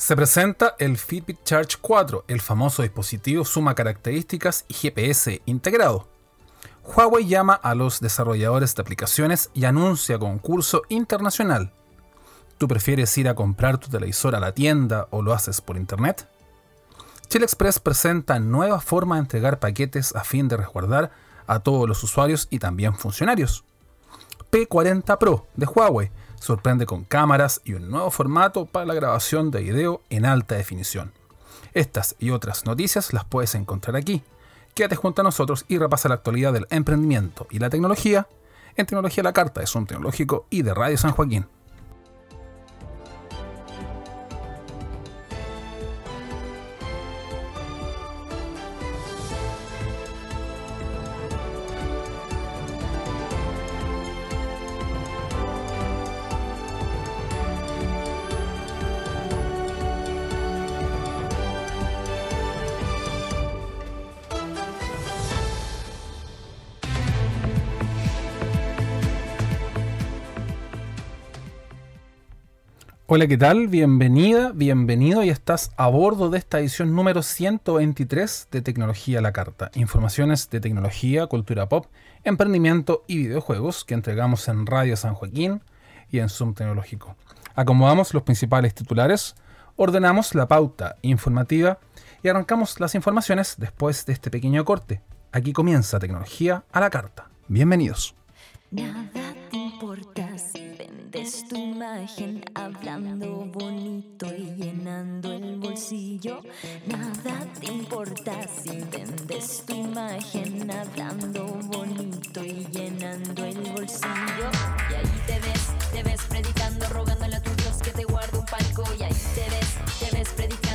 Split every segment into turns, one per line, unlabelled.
Se presenta el Fitbit Charge 4, el famoso dispositivo suma características y GPS integrado. Huawei llama a los desarrolladores de aplicaciones y anuncia concurso internacional. ¿Tú prefieres ir a comprar tu televisor a la tienda o lo haces por internet? Chile Express presenta nueva forma de entregar paquetes a fin de resguardar a todos los usuarios y también funcionarios. P40 Pro de Huawei sorprende con cámaras y un nuevo formato para la grabación de video en alta definición. Estas y otras noticias las puedes encontrar aquí. Quédate junto a nosotros y repasa la actualidad del emprendimiento y la tecnología en Tecnología La Carta de Zoom Tecnológico y de Radio San Joaquín. Hola, ¿qué tal? Bienvenida, bienvenido y estás a bordo de esta edición número 123 de Tecnología a la Carta. Informaciones de tecnología, cultura pop, emprendimiento y videojuegos que entregamos en Radio San Joaquín y en Zoom Tecnológico. Acomodamos los principales titulares, ordenamos la pauta informativa y arrancamos las informaciones después de este pequeño corte. Aquí comienza Tecnología a la Carta. Bienvenidos.
Nada te vendes tu imagen hablando bonito y llenando el bolsillo. Nada te importa si vendes tu imagen hablando bonito y llenando el bolsillo. Y ahí te ves, te ves predicando, rogándole a tu Dios que te guarde un palco. Y ahí te ves, te ves predicando,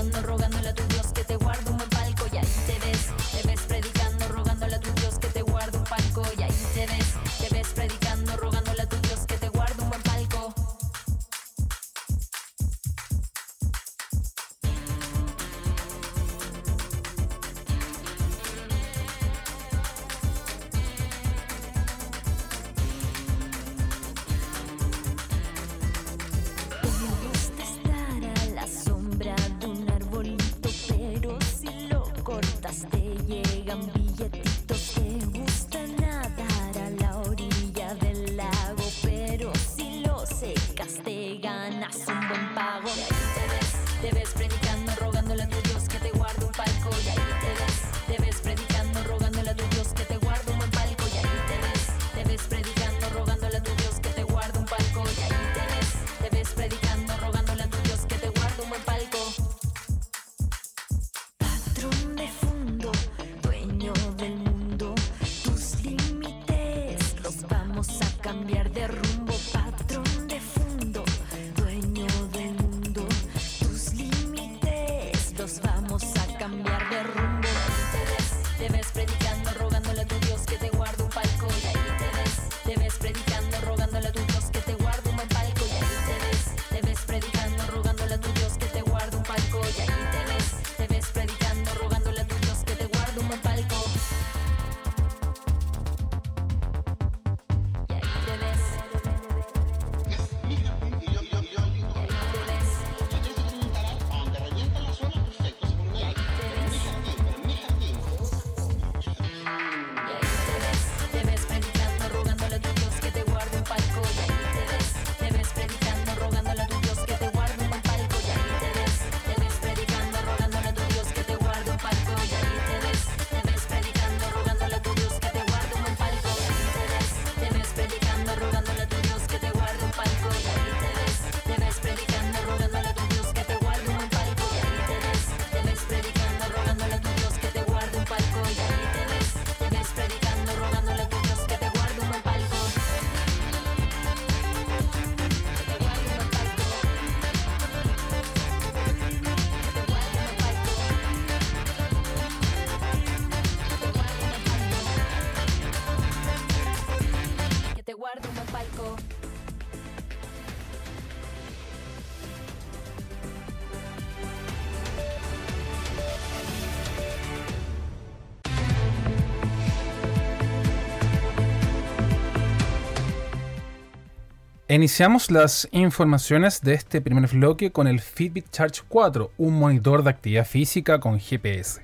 Iniciamos las informaciones de este primer bloque con el Fitbit Charge 4, un monitor de actividad física con GPS.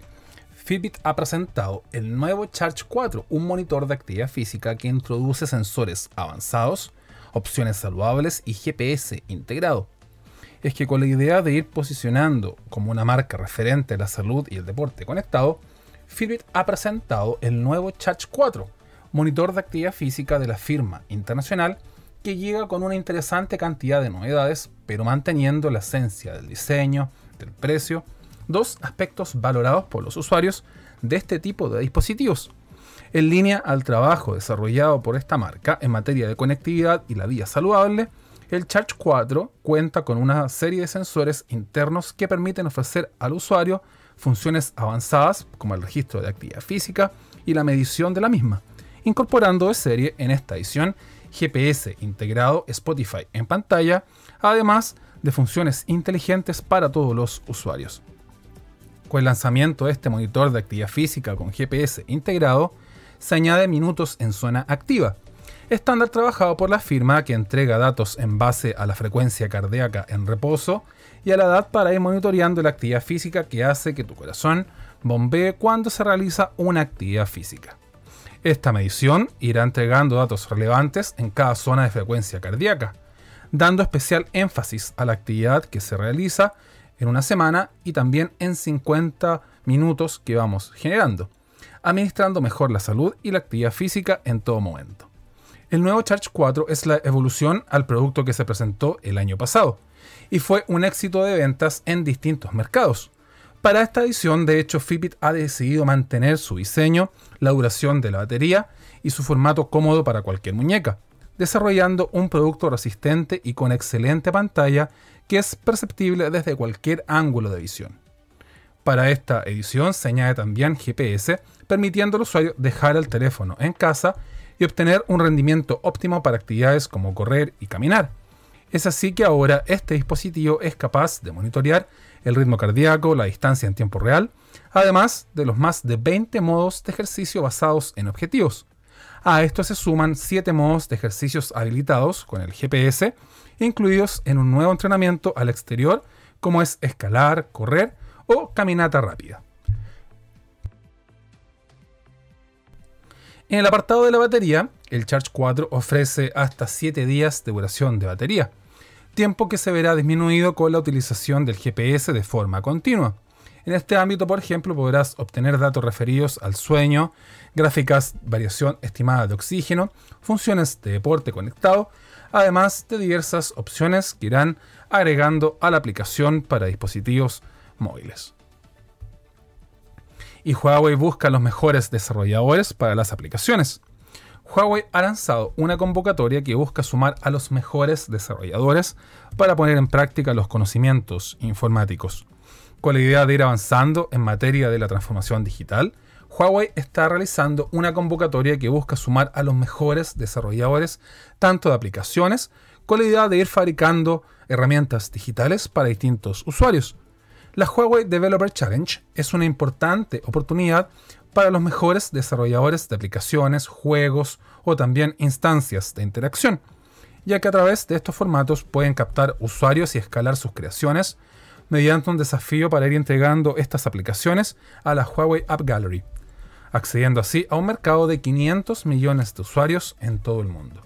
Fitbit ha presentado el nuevo Charge 4, un monitor de actividad física que introduce sensores avanzados, opciones saludables y GPS integrado. Es que con la idea de ir posicionando como una marca referente a la salud y el deporte conectado, Fitbit ha presentado el nuevo Charge 4, monitor de actividad física de la firma internacional que llega con una interesante cantidad de novedades, pero manteniendo la esencia del diseño, del precio, dos aspectos valorados por los usuarios de este tipo de dispositivos. En línea al trabajo desarrollado por esta marca en materia de conectividad y la vida saludable, el Charge 4 cuenta con una serie de sensores internos que permiten ofrecer al usuario funciones avanzadas como el registro de actividad física y la medición de la misma, incorporando de serie en esta edición GPS integrado Spotify en pantalla, además de funciones inteligentes para todos los usuarios. Con el lanzamiento de este monitor de actividad física con GPS integrado, se añade minutos en zona activa, estándar trabajado por la firma que entrega datos en base a la frecuencia cardíaca en reposo y a la edad para ir monitoreando la actividad física que hace que tu corazón bombee cuando se realiza una actividad física. Esta medición irá entregando datos relevantes en cada zona de frecuencia cardíaca, dando especial énfasis a la actividad que se realiza en una semana y también en 50 minutos que vamos generando, administrando mejor la salud y la actividad física en todo momento. El nuevo Charge 4 es la evolución al producto que se presentó el año pasado y fue un éxito de ventas en distintos mercados, para esta edición, de hecho, Fitbit ha decidido mantener su diseño, la duración de la batería y su formato cómodo para cualquier muñeca, desarrollando un producto resistente y con excelente pantalla que es perceptible desde cualquier ángulo de visión. Para esta edición se añade también GPS, permitiendo al usuario dejar el teléfono en casa y obtener un rendimiento óptimo para actividades como correr y caminar. Es así que ahora este dispositivo es capaz de monitorear el ritmo cardíaco, la distancia en tiempo real, además de los más de 20 modos de ejercicio basados en objetivos. A esto se suman 7 modos de ejercicios habilitados con el GPS, incluidos en un nuevo entrenamiento al exterior, como es escalar, correr o caminata rápida. En el apartado de la batería, el Charge 4 ofrece hasta 7 días de duración de batería, tiempo que se verá disminuido con la utilización del GPS de forma continua. En este ámbito, por ejemplo, podrás obtener datos referidos al sueño, gráficas, variación estimada de oxígeno, funciones de deporte conectado, además de diversas opciones que irán agregando a la aplicación para dispositivos móviles. Y Huawei busca los mejores desarrolladores para las aplicaciones. Huawei ha lanzado una convocatoria que busca sumar a los mejores desarrolladores para poner en práctica los conocimientos informáticos. Con la idea de ir avanzando en materia de la transformación digital, Huawei está realizando una convocatoria que busca sumar a los mejores desarrolladores tanto de aplicaciones, con la idea de ir fabricando herramientas digitales para distintos usuarios. La Huawei Developer Challenge es una importante oportunidad para los mejores desarrolladores de aplicaciones, juegos o también instancias de interacción, ya que a través de estos formatos pueden captar usuarios y escalar sus creaciones mediante un desafío para ir entregando estas aplicaciones a la Huawei App Gallery, accediendo así a un mercado de 500 millones de usuarios en todo el mundo.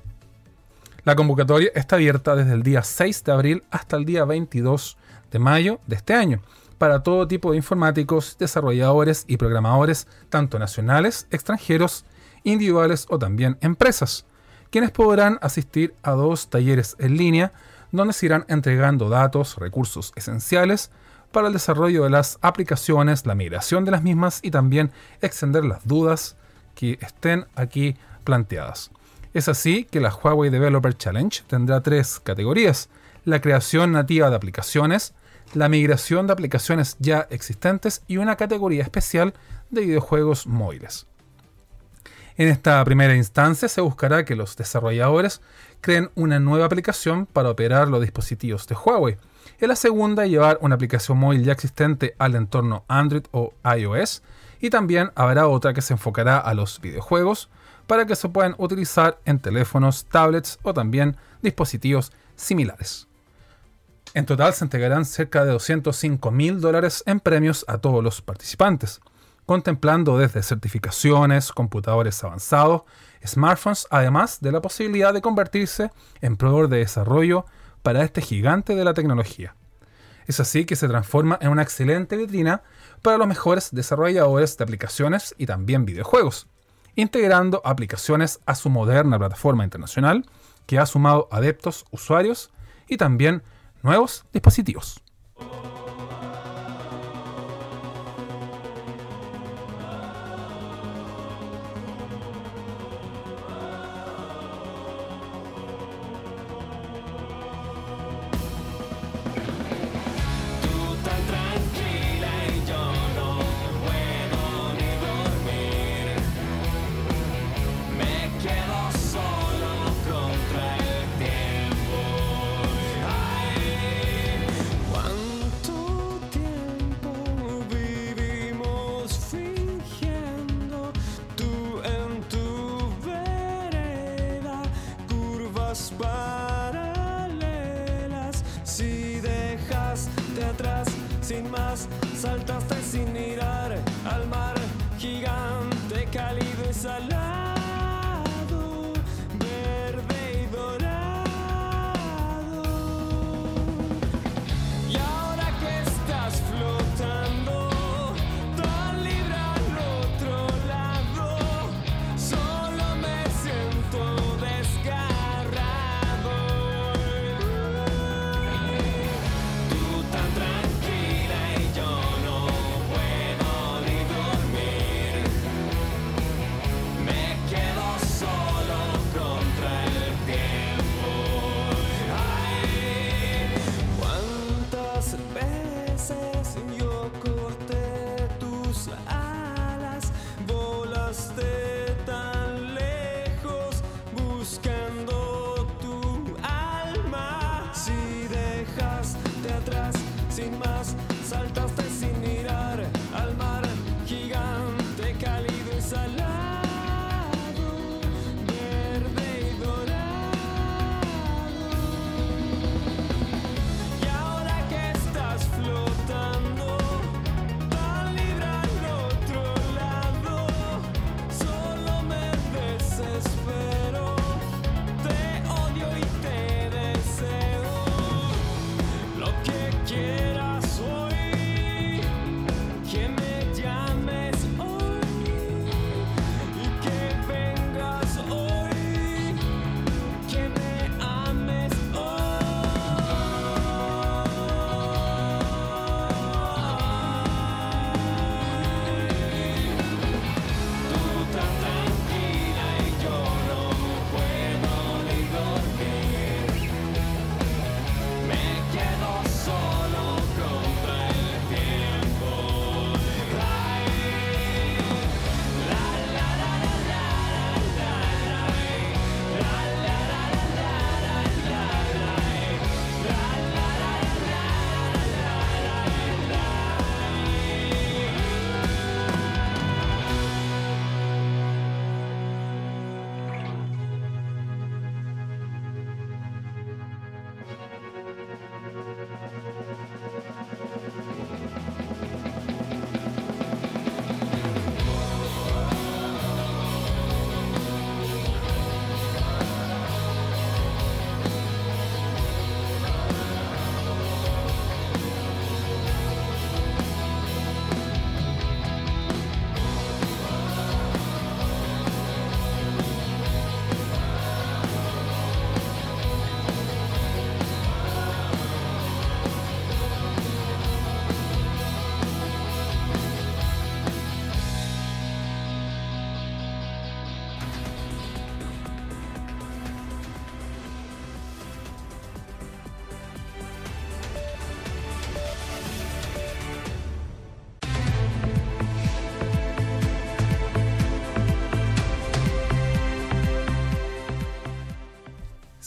La convocatoria está abierta desde el día 6 de abril hasta el día 22 de mayo de este año para todo tipo de informáticos, desarrolladores y programadores, tanto nacionales, extranjeros, individuales o también empresas, quienes podrán asistir a dos talleres en línea donde se irán entregando datos, recursos esenciales para el desarrollo de las aplicaciones, la migración de las mismas y también extender las dudas que estén aquí planteadas. Es así que la Huawei Developer Challenge tendrá tres categorías. La creación nativa de aplicaciones, la migración de aplicaciones ya existentes y una categoría especial de videojuegos móviles.
En esta primera instancia se buscará que los desarrolladores creen una nueva aplicación para operar los dispositivos de Huawei. En la segunda, llevar una aplicación móvil ya existente al entorno Android o iOS. Y también habrá otra que se enfocará a los videojuegos para que se puedan utilizar en teléfonos, tablets o también dispositivos similares. En total se entregarán cerca de 205 mil dólares en premios a todos los participantes contemplando desde certificaciones, computadores avanzados, smartphones, además de la posibilidad de convertirse en proveedor de desarrollo para este gigante de la tecnología. Es así que se transforma en una excelente vitrina para los mejores desarrolladores de aplicaciones y también videojuegos, integrando aplicaciones a su moderna plataforma internacional que ha sumado adeptos, usuarios y también nuevos dispositivos.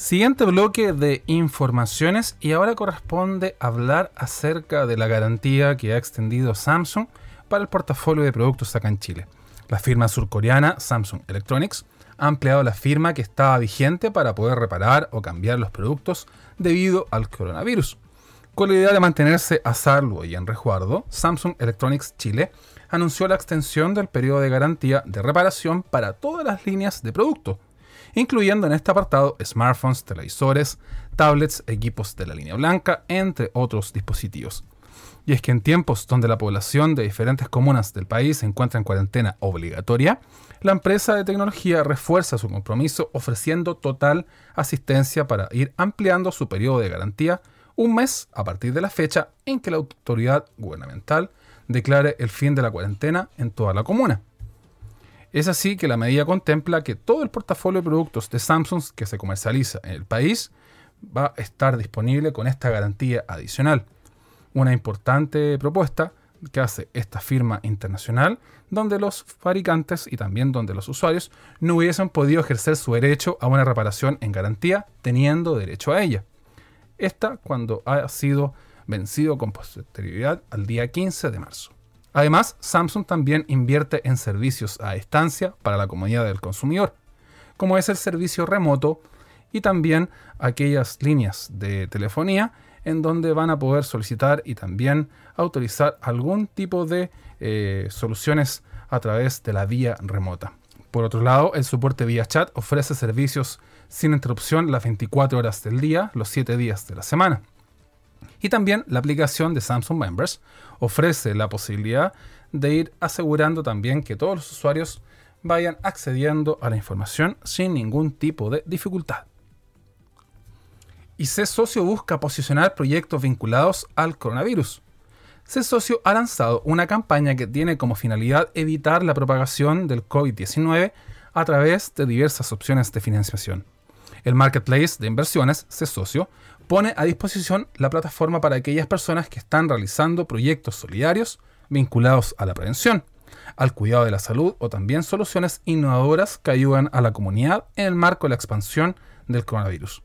Siguiente bloque de informaciones y ahora corresponde hablar acerca de la garantía que ha extendido Samsung para el portafolio de productos acá en Chile. La firma surcoreana Samsung Electronics ha ampliado la firma que estaba vigente para poder reparar o cambiar los productos debido al coronavirus. Con la idea de mantenerse a salvo y en resguardo, Samsung Electronics Chile anunció la extensión del periodo de garantía de reparación para todas las líneas de producto incluyendo en este apartado smartphones, televisores, tablets, equipos de la línea blanca, entre otros dispositivos. Y es que en tiempos donde la población de diferentes comunas del país se encuentra en cuarentena obligatoria, la empresa de tecnología refuerza su compromiso ofreciendo total asistencia para ir ampliando su periodo de garantía un mes a partir de la fecha en que la autoridad gubernamental declare el fin de la cuarentena en toda la comuna. Es así que la medida contempla que todo el portafolio de productos de Samsung que se comercializa en el país va a estar disponible con esta garantía adicional. Una importante propuesta que hace esta firma internacional donde los fabricantes y también donde los usuarios no hubiesen podido ejercer su derecho a una reparación en garantía teniendo derecho a ella. Esta cuando ha sido vencido con posterioridad al día 15 de marzo. Además, Samsung también invierte en servicios a distancia para la comodidad del consumidor, como es el servicio remoto y también aquellas líneas de telefonía en donde van a poder solicitar y también autorizar algún tipo de eh, soluciones a través de la vía remota. Por otro lado, el soporte vía chat ofrece servicios sin interrupción las 24 horas del día, los 7 días de la semana. Y también la aplicación de Samsung Members ofrece la posibilidad de ir asegurando también que todos los usuarios vayan accediendo a la información sin ningún tipo de dificultad. Y C Socio busca posicionar proyectos vinculados al coronavirus. C Socio ha lanzado una campaña que tiene como finalidad evitar la propagación del COVID-19 a través de diversas opciones de financiación. El marketplace de inversiones C Socio pone a disposición la plataforma para aquellas personas que están realizando proyectos solidarios vinculados a la prevención, al cuidado de la salud o también soluciones innovadoras que ayudan a la comunidad en el marco de la expansión del coronavirus.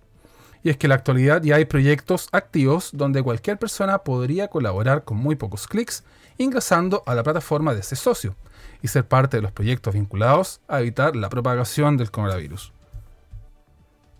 Y es que en la actualidad ya hay proyectos activos donde cualquier persona podría colaborar con muy pocos clics ingresando a la plataforma de ese socio y ser parte de los proyectos vinculados a evitar la propagación del coronavirus.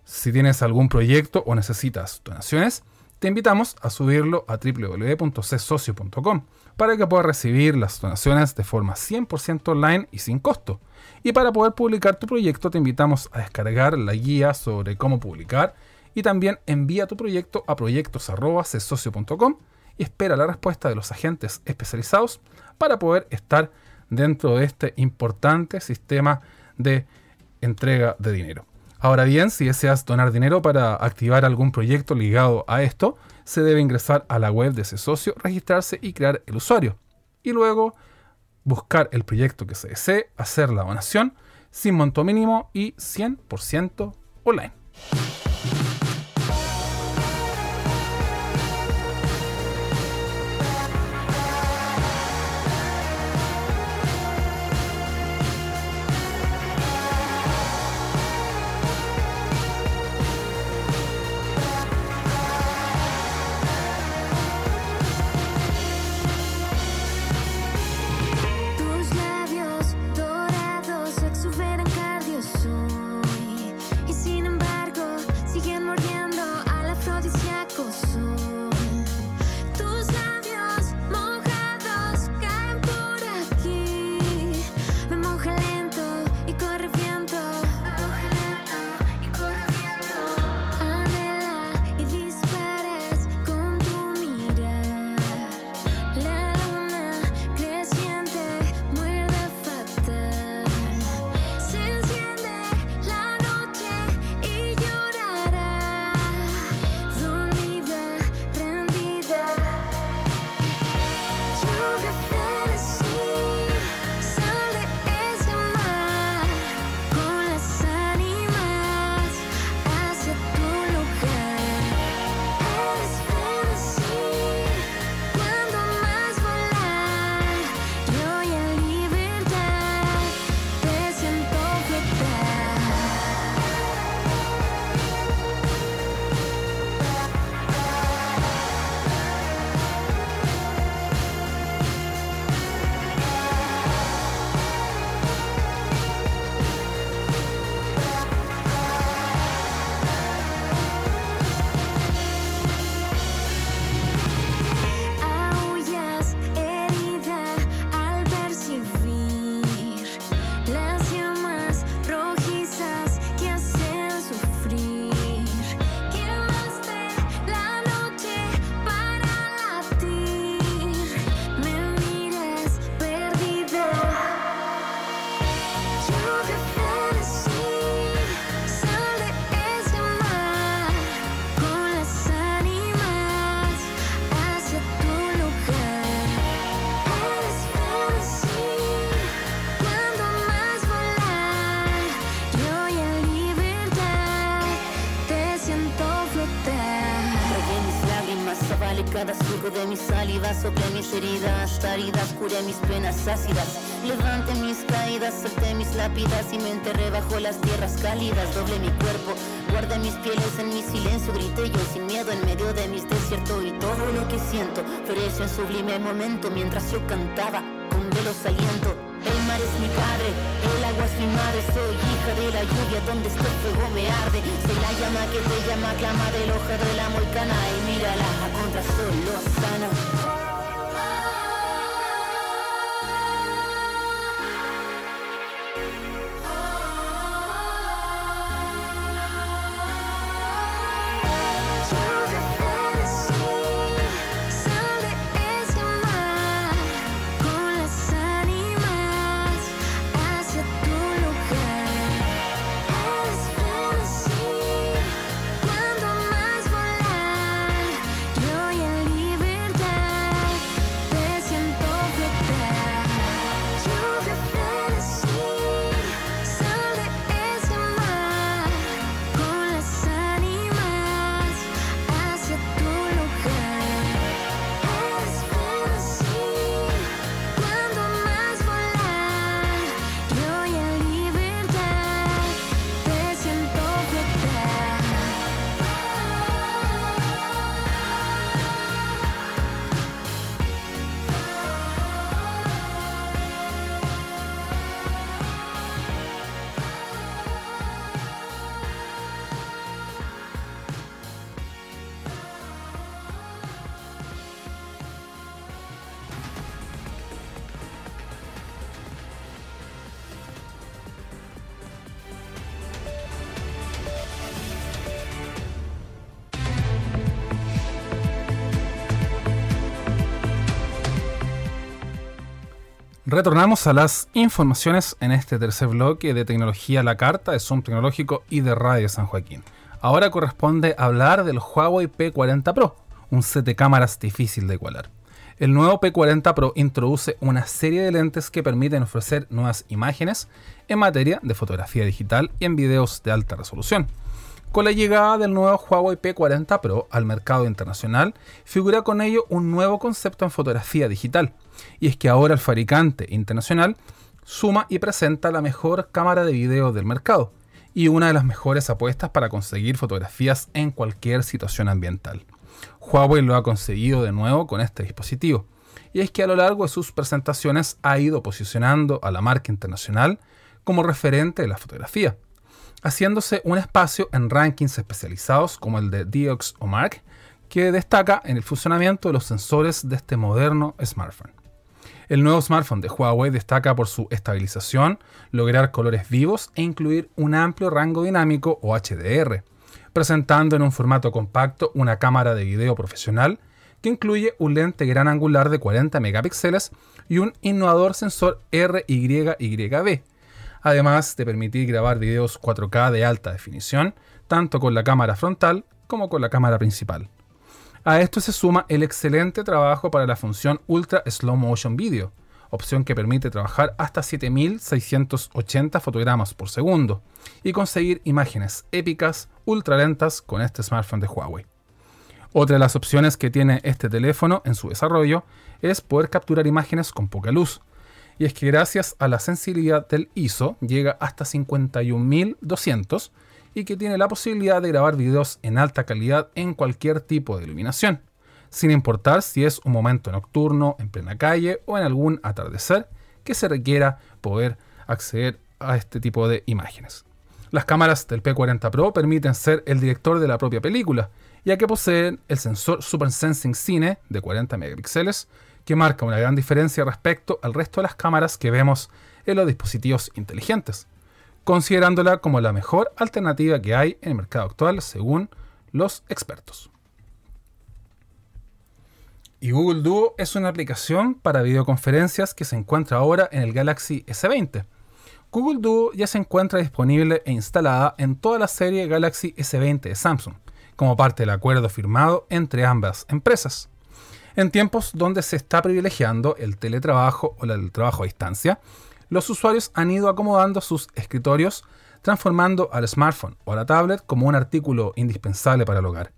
Si tienes algún proyecto o necesitas donaciones, te invitamos a subirlo a www.csocio.com para que puedas recibir las donaciones de forma 100% online y sin costo. Y para poder publicar tu proyecto te invitamos a descargar la guía sobre cómo publicar y también envía tu proyecto a proyectos.csocio.com y espera la respuesta de los agentes especializados para poder estar dentro de este importante sistema de entrega de dinero. Ahora bien, si deseas donar dinero para activar algún proyecto ligado a esto, se debe ingresar a la web de ese socio, registrarse y crear el usuario. Y luego buscar el proyecto que se desee, hacer la donación sin monto mínimo y 100% online.
Heridas, áridas, curé mis penas ácidas. Levante mis caídas, solté mis lápidas y me enterré bajo las tierras cálidas. Doble mi cuerpo, guardé mis pieles en mi silencio, grité yo sin miedo en medio de mis desiertos y todo lo que siento floreció en sublime momento mientras yo cantaba con velos aliento. El mar es mi padre, el agua es mi madre, soy hija de la lluvia, donde está el fuego me arde. Soy la llama que te llama, clama del hoja de la moicana y mírala a contra solo
Retornamos a las informaciones en este tercer bloque de tecnología la carta de Zoom Tecnológico y de Radio San Joaquín. Ahora corresponde hablar del Huawei P40 Pro, un set de cámaras difícil de igualar. El nuevo P40 Pro introduce una serie de lentes que permiten ofrecer nuevas imágenes en materia de fotografía digital y en videos de alta resolución. Con la llegada del nuevo Huawei P40 Pro al mercado internacional, figura con ello un nuevo concepto en fotografía digital, y es que ahora el fabricante internacional suma y presenta la mejor cámara de video del mercado y una de las mejores apuestas para conseguir fotografías en cualquier situación ambiental. Huawei lo ha conseguido de nuevo con este dispositivo, y es que a lo largo de sus presentaciones ha ido posicionando a la marca internacional como referente de la fotografía, haciéndose un espacio en rankings especializados como el de Diox o que destaca en el funcionamiento de los sensores de este moderno smartphone. El nuevo smartphone de Huawei destaca por su estabilización, lograr colores vivos e incluir un amplio rango dinámico o HDR, presentando en un formato compacto una cámara de video profesional que incluye un lente gran angular de 40 megapíxeles y un innovador sensor RYYB, además de permitir grabar videos 4K de alta definición, tanto con la cámara frontal como con la cámara principal. A esto se suma el excelente trabajo para la función Ultra Slow Motion Video, opción que permite trabajar hasta 7680 fotogramas por segundo y conseguir imágenes épicas ultra lentas con este smartphone de Huawei. Otra de las opciones que tiene este teléfono en su desarrollo es poder capturar imágenes con poca luz. Y es que gracias a la sensibilidad del ISO llega hasta 51200 y que tiene la posibilidad de grabar videos en alta calidad en cualquier tipo de iluminación, sin importar si es un momento nocturno, en plena calle o en algún atardecer que se requiera poder acceder a este tipo de imágenes. Las cámaras del P40 Pro permiten ser el director de la propia película, ya que poseen el sensor Super Sensing Cine de 40 megapíxeles, que marca una gran diferencia respecto al resto de las cámaras que vemos en los dispositivos inteligentes considerándola como la mejor alternativa que hay en el mercado actual según los expertos. Y Google Duo es una aplicación para videoconferencias que se encuentra ahora en el Galaxy S20. Google Duo ya se encuentra disponible e instalada en toda la serie Galaxy S20 de Samsung, como parte del acuerdo firmado entre ambas empresas. En tiempos donde se está privilegiando el teletrabajo o el trabajo a distancia, los usuarios han ido acomodando sus escritorios, transformando al smartphone o a la tablet como un artículo indispensable para el hogar.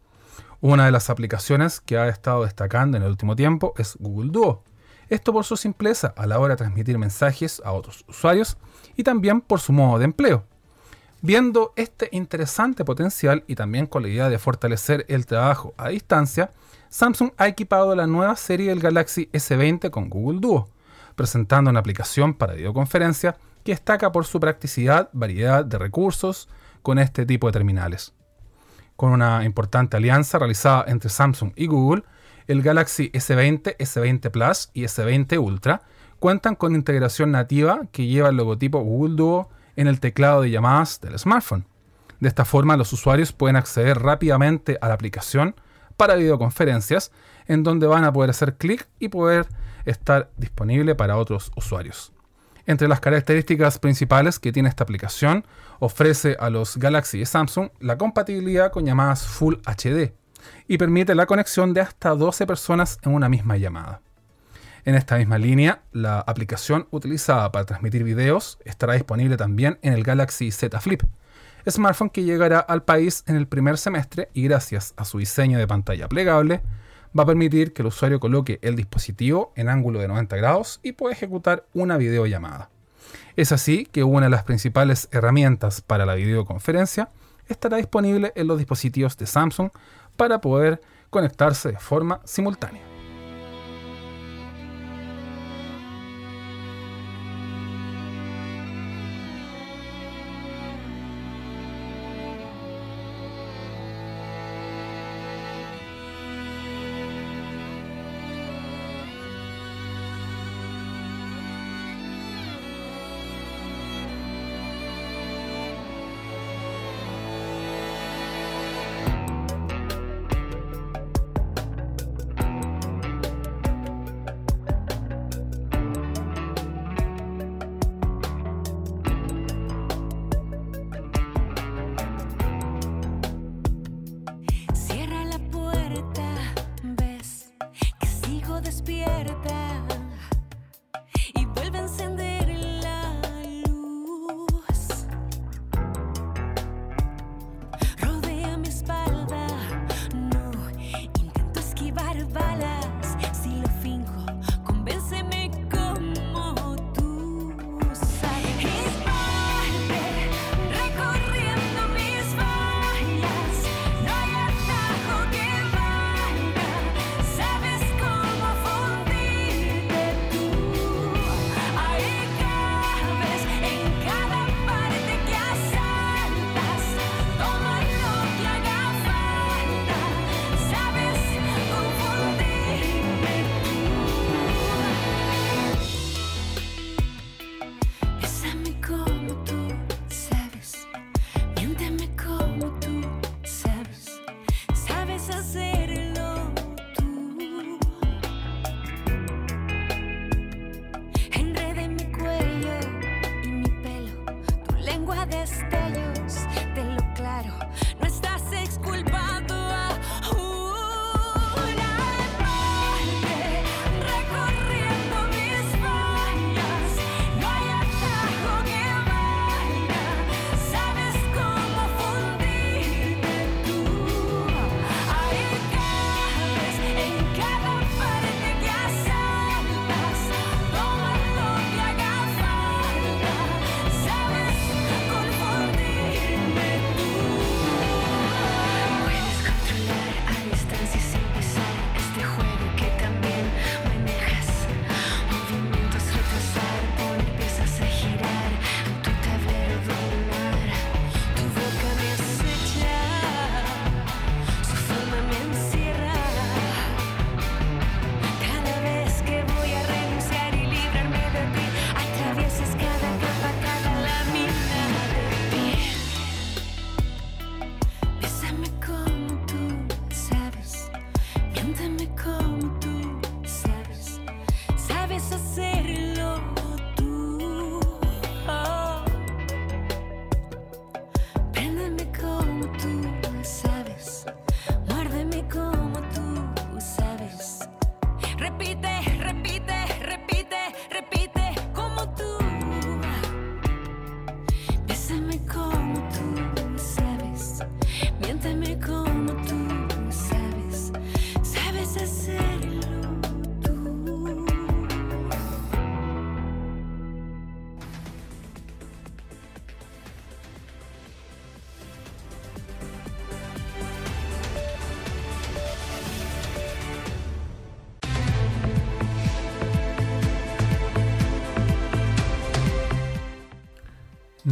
Una de las aplicaciones que ha estado destacando en el último tiempo es Google Duo. Esto por su simpleza a la hora de transmitir mensajes a otros usuarios y también por su modo de empleo. Viendo este interesante potencial y también con la idea de fortalecer el trabajo a distancia, Samsung ha equipado la nueva serie del Galaxy S20 con Google Duo, presentando una aplicación para videoconferencia que destaca por su practicidad, variedad de recursos con este tipo de terminales. Con una importante alianza realizada entre Samsung y Google, el Galaxy S20, S20 Plus y S20 Ultra cuentan con integración nativa que lleva el logotipo Google Duo en el teclado de llamadas del smartphone. De esta forma, los usuarios pueden acceder rápidamente a la aplicación para videoconferencias, en donde van a poder hacer clic y poder estar disponible para otros usuarios. Entre las características principales que tiene esta aplicación, ofrece a los Galaxy y Samsung la compatibilidad con llamadas Full HD y permite la conexión de hasta 12 personas en una misma llamada. En esta misma línea, la aplicación utilizada para transmitir videos estará disponible también en el Galaxy Z Flip, smartphone que llegará al país en el primer semestre y gracias a su diseño de pantalla plegable, va a permitir que el usuario coloque el dispositivo en ángulo de 90 grados y pueda ejecutar una videollamada. Es así que una de las principales herramientas para la videoconferencia estará disponible en los dispositivos de Samsung para poder conectarse de forma simultánea.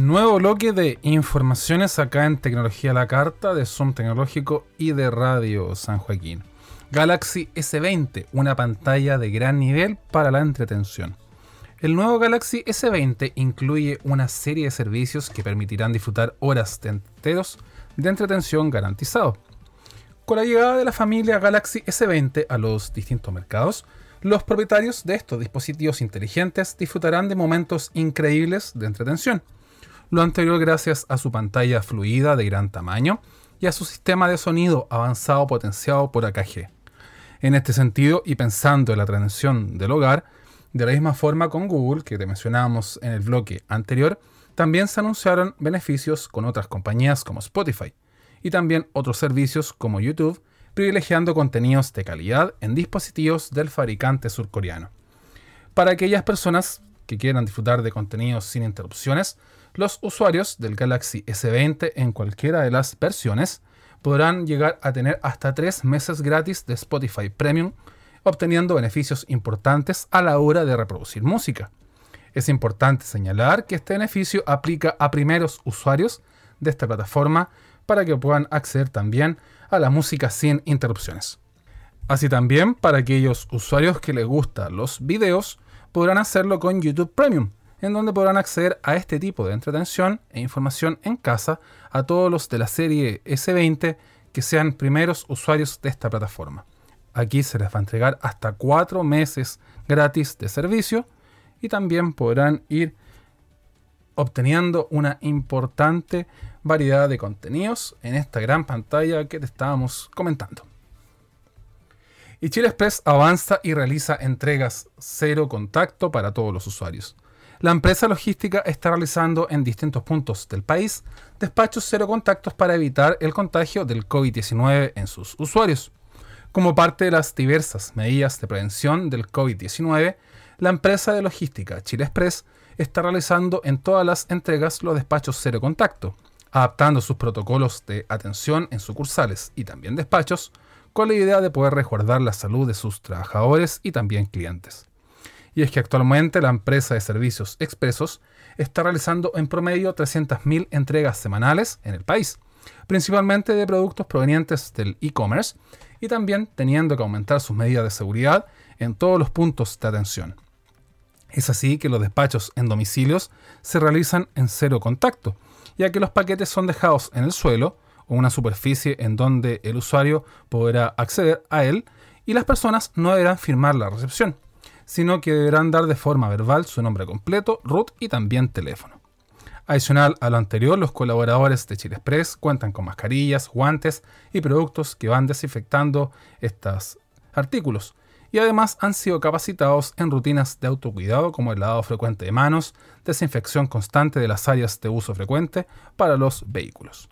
Nuevo bloque de informaciones acá en Tecnología la Carta de Zoom Tecnológico y de Radio San Joaquín. Galaxy S20, una pantalla de gran nivel para la entretención. El nuevo Galaxy S20 incluye una serie de servicios que permitirán disfrutar horas de de entretención garantizado. Con la llegada de la familia Galaxy S20 a los distintos mercados, los propietarios de estos dispositivos inteligentes disfrutarán de momentos increíbles de entretención lo anterior gracias a su pantalla fluida de gran tamaño y a su sistema de sonido avanzado potenciado por AKG. En este sentido, y pensando en la transición del hogar, de la misma forma con Google, que te mencionábamos en el bloque anterior, también se anunciaron beneficios con otras compañías como Spotify y también otros servicios como YouTube, privilegiando contenidos de calidad en dispositivos del fabricante surcoreano. Para aquellas personas que quieran disfrutar de contenidos sin interrupciones, los usuarios del Galaxy S20 en cualquiera de las versiones podrán llegar a tener hasta 3 meses gratis de Spotify Premium, obteniendo beneficios importantes a la hora de reproducir música. Es importante señalar que este beneficio aplica a primeros usuarios de esta plataforma para que puedan acceder también a la música sin interrupciones. Así también para aquellos usuarios que les gustan los videos podrán hacerlo con YouTube Premium, en donde podrán acceder a este tipo de entretención e información en casa a todos los de la serie S20 que sean primeros usuarios de esta plataforma. Aquí se les va a entregar hasta 4 meses gratis de servicio y también podrán ir obteniendo una importante variedad de contenidos en esta gran pantalla que te estábamos comentando. Y Chile Express avanza y realiza entregas cero contacto para todos los usuarios. La empresa logística está realizando en distintos puntos del país despachos cero contactos para evitar el contagio del COVID-19 en sus usuarios. Como parte de las diversas medidas de prevención del COVID-19, la empresa de logística Chile Express está realizando en todas las entregas los despachos cero contacto, adaptando sus protocolos de atención en sucursales y también despachos con la idea de poder resguardar la salud de sus trabajadores y también clientes y es que actualmente la empresa de servicios expresos está realizando en promedio 300.000 entregas semanales en el país, principalmente de productos provenientes del e-commerce y también teniendo que aumentar sus medidas de seguridad en todos los puntos de atención. Es así que los despachos en domicilios se realizan en cero contacto, ya que los paquetes son dejados en el suelo o una superficie en donde el usuario podrá acceder a él y las personas no deberán firmar la recepción sino que deberán dar de forma verbal su nombre completo, root y también teléfono. Adicional a lo anterior, los colaboradores de Chile Express cuentan con mascarillas, guantes y productos que van desinfectando estos artículos. Y además han sido capacitados en rutinas de autocuidado como el lavado frecuente de manos, desinfección constante de las áreas de uso frecuente para los vehículos.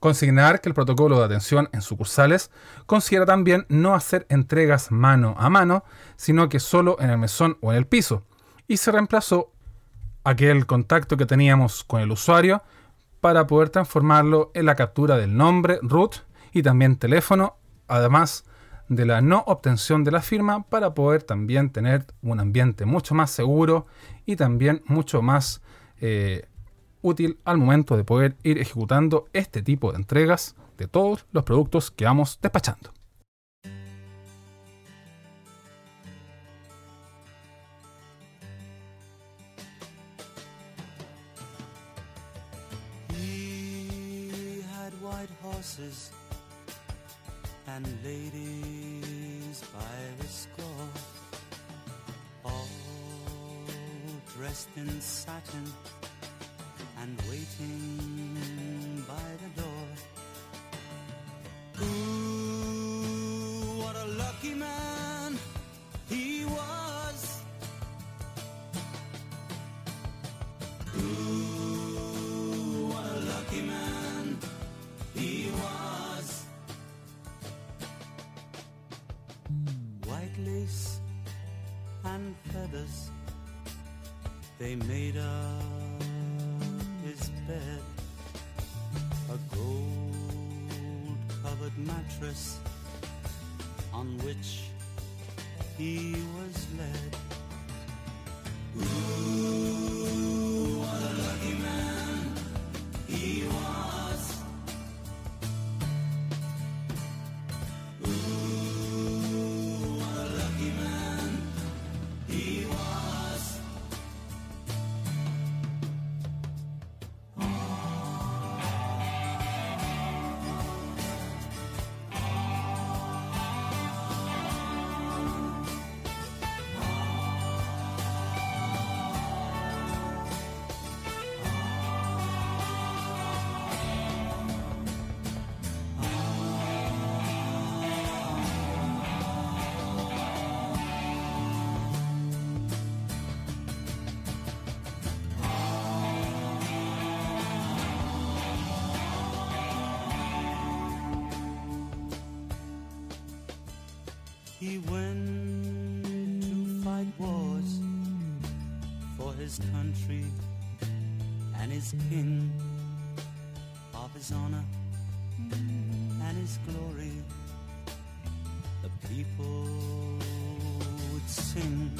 Consignar que el protocolo de atención en sucursales considera también no hacer entregas mano a mano, sino que solo en el mesón o en el piso. Y se reemplazó aquel contacto que teníamos con el usuario para poder transformarlo en la captura del nombre, root y también teléfono, además de la no obtención de la firma para poder también tener un ambiente mucho más seguro y también mucho más eh, útil al momento de poder ir ejecutando este tipo de entregas de todos los productos que vamos despachando. and ladies by the score, all dressed in satin and waiting by the door. Ooh, what a lucky man he was. Ooh, what a lucky man he was. White lace and feathers, they made up bed, a gold covered mattress on which he was led.
He went to fight wars for his country and his king of his honor and his glory. The people would sing.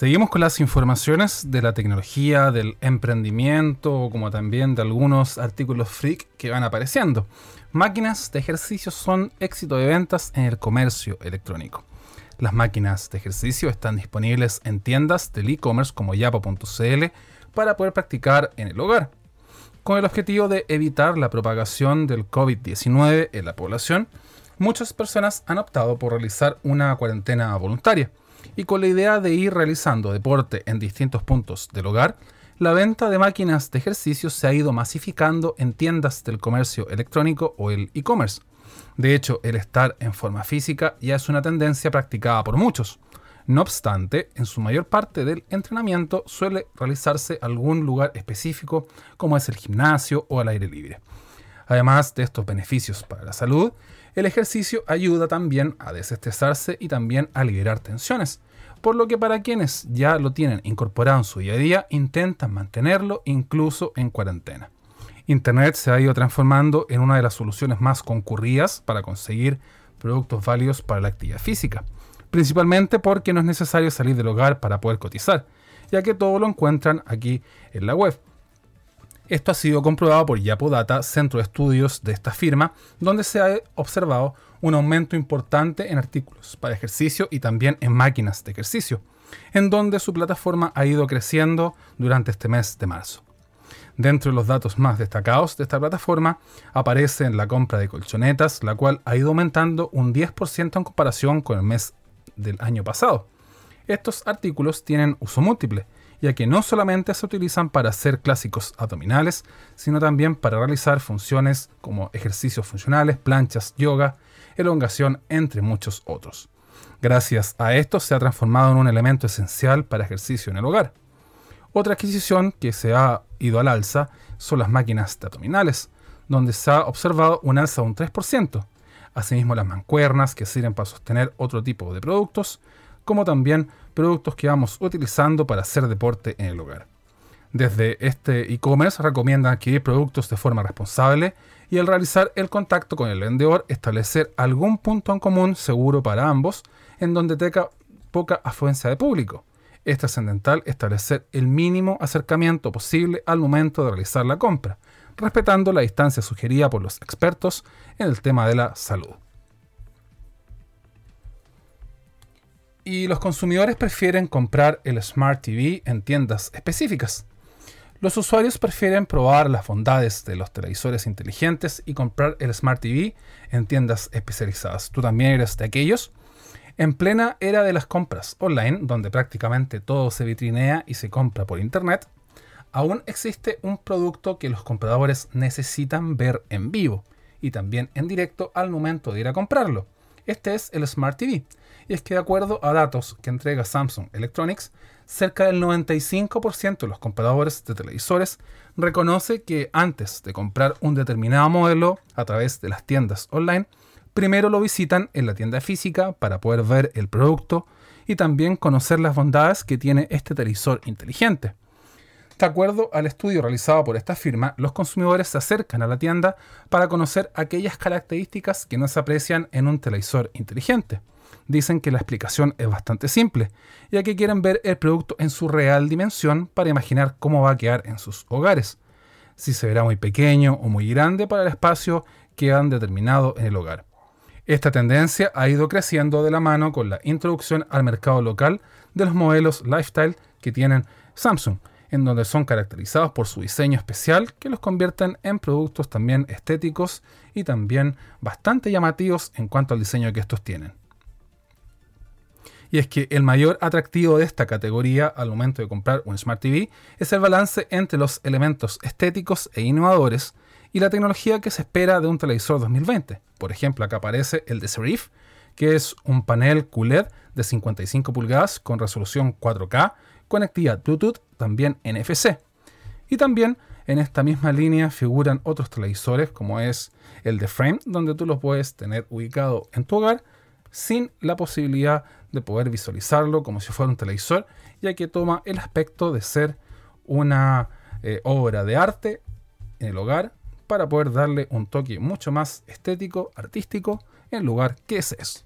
Seguimos con las informaciones de la tecnología, del emprendimiento, como también de algunos artículos freak que van apareciendo. Máquinas de ejercicio son éxito de ventas en el comercio electrónico. Las máquinas de ejercicio están disponibles en tiendas del e-commerce como yapo.cl para poder practicar en el hogar. Con el objetivo de evitar la propagación del COVID-19 en la población, muchas personas han optado por realizar una cuarentena voluntaria y con la idea de ir realizando deporte en distintos puntos del hogar, la venta de máquinas de ejercicio se ha ido masificando en tiendas del comercio electrónico o el e-commerce. De hecho, el estar en forma física ya es una tendencia practicada por muchos. No obstante, en su mayor parte del entrenamiento suele realizarse algún lugar específico como es el gimnasio o al aire libre. Además de estos beneficios para la salud, el ejercicio ayuda también a desestresarse y también a liberar tensiones, por lo que para quienes ya lo tienen incorporado en su día a día, intentan mantenerlo incluso en cuarentena. Internet se ha ido transformando en una de las soluciones más concurridas para conseguir productos válidos para la actividad física, principalmente porque no es necesario salir del hogar para poder cotizar, ya que todo lo encuentran aquí en la web. Esto ha sido comprobado por Yapodata, centro de estudios de esta firma, donde se ha observado un aumento importante en artículos para ejercicio y también en máquinas de ejercicio, en donde su plataforma ha ido creciendo durante este mes de marzo. Dentro de los datos más destacados de esta plataforma aparece la compra de colchonetas, la cual ha ido aumentando un 10% en comparación con el mes del año pasado. Estos artículos tienen uso múltiple, ya que no solamente se utilizan para hacer clásicos abdominales, sino también para realizar funciones como ejercicios funcionales, planchas, yoga, elongación, entre muchos otros. Gracias a esto se ha transformado en un elemento esencial para ejercicio en el hogar. Otra adquisición que se ha ido al alza son las máquinas de abdominales, donde se ha observado un alza de un 3%. Asimismo, las mancuernas que sirven para sostener otro tipo de productos, como también productos que vamos utilizando para hacer deporte en el hogar. Desde este e-commerce recomiendan adquirir productos de forma responsable y al realizar el contacto con el vendedor establecer algún punto en común seguro para ambos en donde tenga poca afluencia de público. Es trascendental establecer el mínimo acercamiento posible al momento de realizar la compra, respetando la distancia sugerida por los expertos en el tema de la salud. Y los consumidores prefieren comprar el Smart TV en tiendas específicas. Los usuarios prefieren probar las bondades de los televisores inteligentes y comprar el Smart TV en tiendas especializadas. ¿Tú también eres de aquellos? En plena era de las compras online, donde prácticamente todo se vitrinea y se compra por internet, aún existe un producto que los compradores necesitan ver en vivo y también en directo al momento de ir a comprarlo. Este es el Smart TV. Y es que de acuerdo a datos que entrega Samsung Electronics, cerca del 95% de los compradores de televisores reconoce que antes de comprar un determinado modelo a través de las tiendas online, primero lo visitan en la tienda física para poder ver el producto y también conocer las bondades que tiene este televisor inteligente. De acuerdo al estudio realizado por esta firma, los consumidores se acercan a la tienda para conocer aquellas características que no se aprecian en un televisor inteligente. Dicen que la explicación es bastante simple, ya que quieren ver el producto en su real dimensión para imaginar cómo va a quedar en sus hogares, si se verá muy pequeño o muy grande para el espacio que han determinado en el hogar. Esta tendencia ha ido creciendo de la mano con la introducción al mercado local de los modelos lifestyle que tienen Samsung, en donde son caracterizados por su diseño especial que los convierten en productos también estéticos y también bastante llamativos en cuanto al diseño que estos tienen. Y es que el mayor atractivo de esta categoría al momento de comprar un Smart TV es el balance entre los elementos estéticos e innovadores y la tecnología que se espera de un televisor 2020. Por ejemplo, acá aparece el de Serif, que es un panel QLED de 55 pulgadas con resolución 4K, conectividad Bluetooth, también NFC. Y también en esta misma línea figuran otros televisores como es el de Frame, donde tú lo puedes tener ubicado en tu hogar sin la posibilidad de poder visualizarlo como si fuera un televisor, ya que toma el aspecto de ser una eh, obra de arte en el hogar para poder darle un toque mucho más estético, artístico, en lugar que es.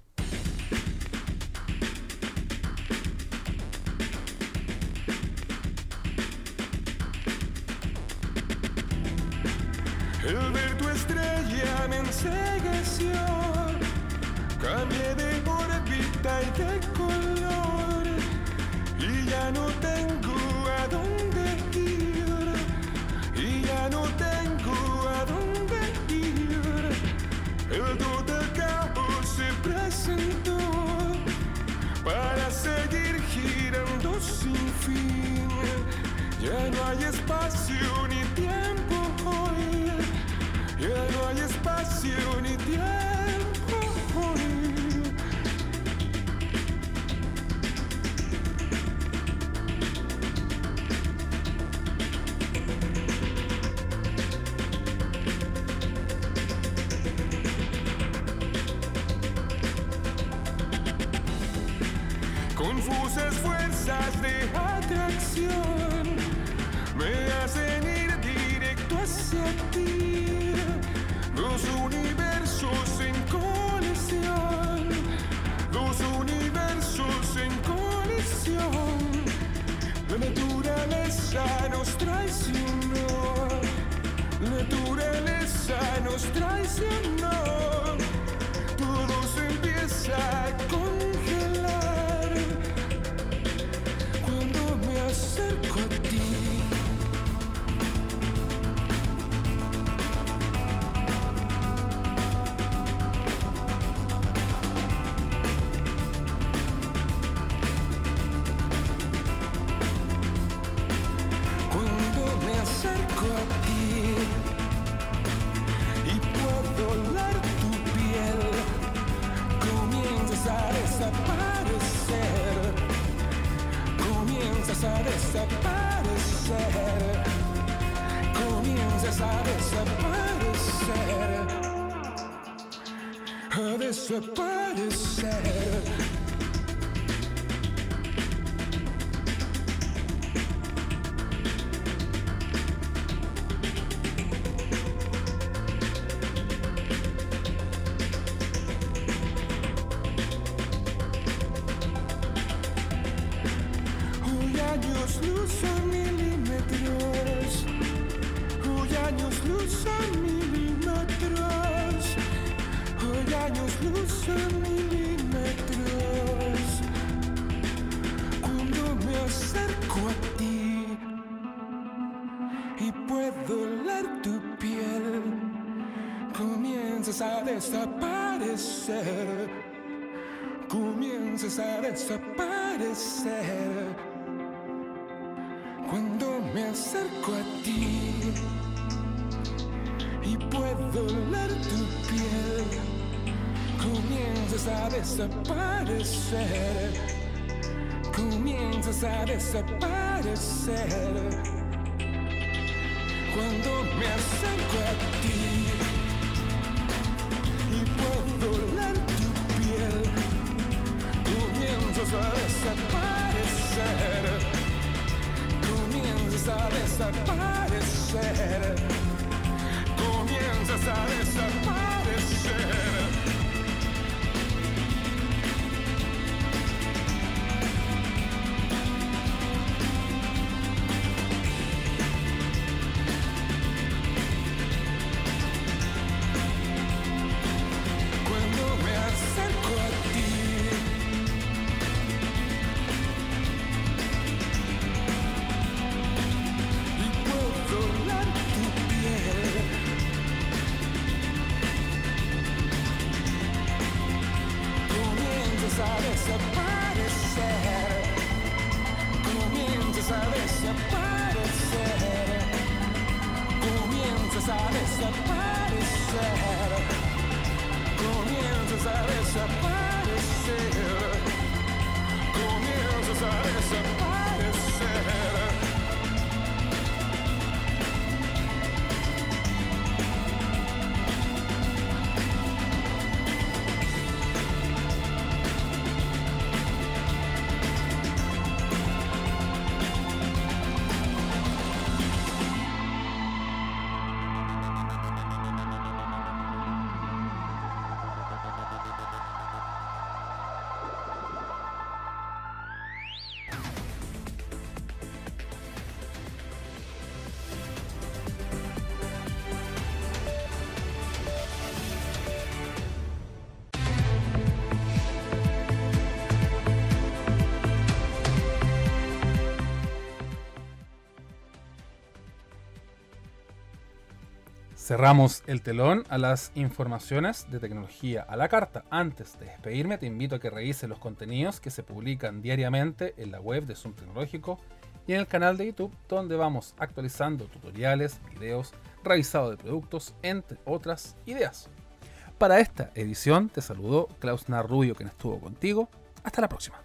El ver tu estrella me. Cambié de órbita y de color. Y ya no tengo a dónde ir. Y ya no tengo a dónde ir. El total caos se presentó para seguir girando sin fin. Ya no hay espacio ni tiempo hoy. Ya no hay espacio ni desaparecer. Comienzas a desaparecer. Cuando me acerco a ti y puedo oler tu piel, comienzas a desaparecer. Comienzas a desaparecer. Cuando me acerco a ti desaparecer. Comienzas a desaparecer.
Cerramos el telón a las informaciones de tecnología a la carta. Antes de despedirme, te invito a que revises los contenidos que se publican diariamente en la web de Zoom Tecnológico y en el canal de YouTube, donde vamos actualizando tutoriales, videos, revisado de productos, entre otras ideas. Para esta edición te saludó Klaus Narrubio, quien estuvo contigo. Hasta la próxima.